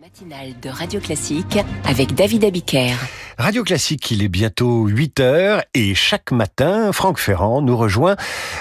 matinale de Radio Classique avec David Abiker. Radio Classique, il est bientôt 8 heures et chaque matin, Franck Ferrand nous rejoint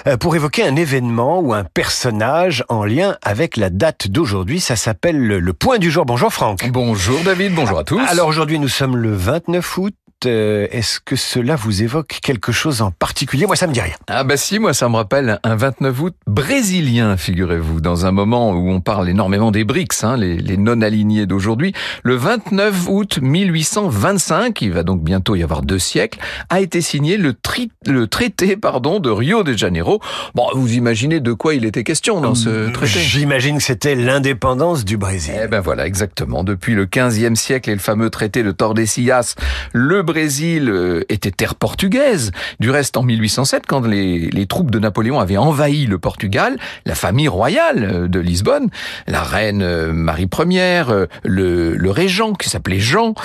euh, pour évoquer un événement ou un personnage en lien avec la date d'aujourd'hui. Ça s'appelle le point du jour. Bonjour Franck. Bonjour David, bonjour à tous. Alors aujourd'hui, nous sommes le 29 août. Euh, est-ce que cela vous évoque quelque chose en particulier? Moi, ça me dit rien. Ah bah si, moi ça me rappelle un 29 août brésilien, figurez-vous, dans un moment où on parle énormément des BRICS, hein, les, les non-alignés d'aujourd'hui. Le 29 août 1825, il va donc bientôt y avoir deux siècles, a été signé le, tri, le traité pardon de Rio de Janeiro. Bon, vous imaginez de quoi il était question dans ce traité J'imagine que c'était l'indépendance du Brésil. Eh ben voilà, exactement. Depuis le 15e siècle et le fameux traité de Tordesillas, le Brésil euh, était terre portugaise. Du reste, en 1807, quand les, les troupes de Napoléon avaient envahi le Portugal, la famille royale euh, de Lisbonne, la reine euh, Marie Ier, le, le régent qui s'appelait Jean,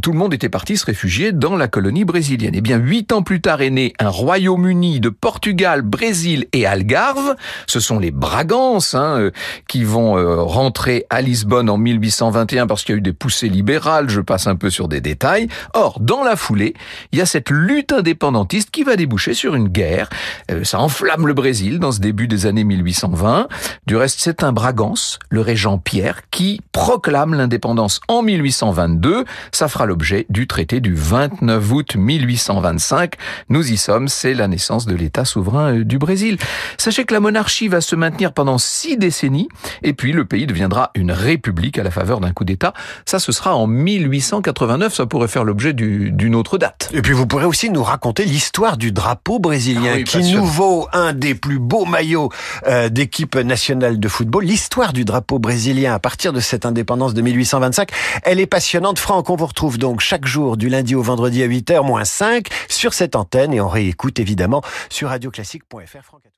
tout le monde était parti se réfugier dans la colonie brésilienne. Et eh bien, huit ans plus tard est né un Royaume-Uni de Portugal, Brésil et Algarve. Ce sont les Bragances hein, qui vont rentrer à Lisbonne en 1821 parce qu'il y a eu des poussées libérales. Je passe un peu sur des détails. Or, dans la il y a cette lutte indépendantiste qui va déboucher sur une guerre. ça enflamme le Brésil dans ce début des années 1820. Du reste, c'est un Bragance, le régent Pierre, qui proclame l'indépendance en 1822. Ça fera l'objet du traité du 29 août 1825. Nous y sommes, c'est la naissance de l'État souverain du Brésil. Sachez que la monarchie va se maintenir pendant six décennies, et puis le pays deviendra une république à la faveur d'un coup d'État. Ça, ce sera en 1889. Ça pourrait faire l'objet d'une autre date. Et puis vous pourrez aussi nous raconter l'histoire du drapeau brésilien, ah oui, qui nous vaut un des plus beaux maillots euh, d'équipe nationale de football. L'histoire du drapeau brésilien à partir de cette indépendance de 1825, elle est passionnante. Franck, on vous retrouve donc chaque jour du lundi au vendredi à 8h moins 5 sur cette antenne et on réécoute évidemment sur radioclassique.fr. Franck